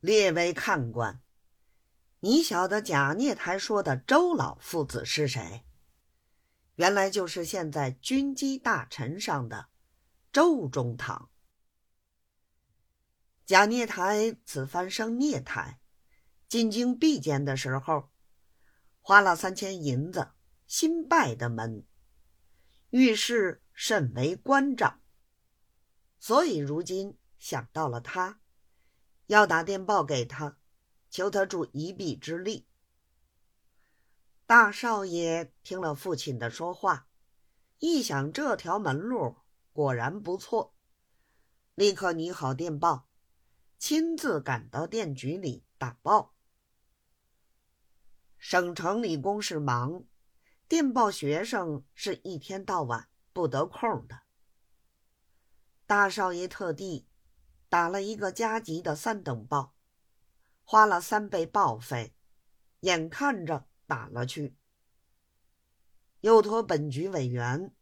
列位看官，你晓得贾孽台说的周老夫子是谁？原来就是现在军机大臣上的周中堂。贾孽台此番升孽台，进京必见的时候，花了三千银子新拜的门，遇事甚为关照，所以如今想到了他。要打电报给他，求他助一臂之力。大少爷听了父亲的说话，一想这条门路果然不错，立刻拟好电报，亲自赶到电局里打报。省城里公事忙，电报学生是一天到晚不得空的。大少爷特地。打了一个加急的三等报，花了三倍报费，眼看着打了去。又托本局委员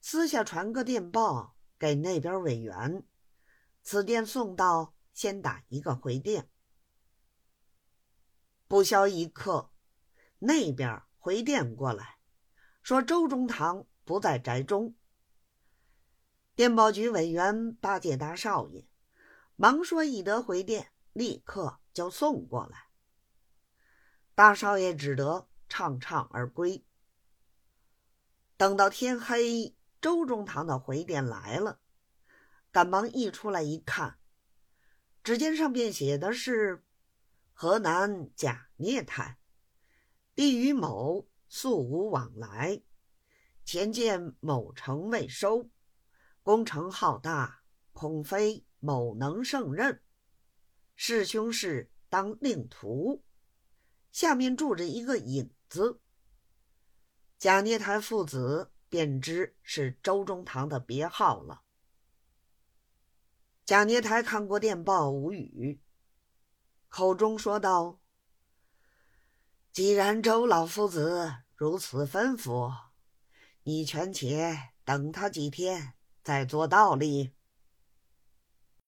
私下传个电报给那边委员，此电送到，先打一个回电。不消一刻，那边回电过来，说周中堂不在宅中。电报局委员巴结大少爷。忙说：“一得回电，立刻就送过来。”大少爷只得怅怅而归。等到天黑，周中堂的回电来了，赶忙一出来一看，只见上边写的是：“河南贾孽台，弟与某素无往来，前见某城未收，工程浩大，恐非。”某能胜任，师兄是当令徒，下面住着一个影子。贾孽台父子便知是周中堂的别号了。贾孽台看过电报，无语，口中说道：“既然周老夫子如此吩咐，你权且等他几天，再做道理。”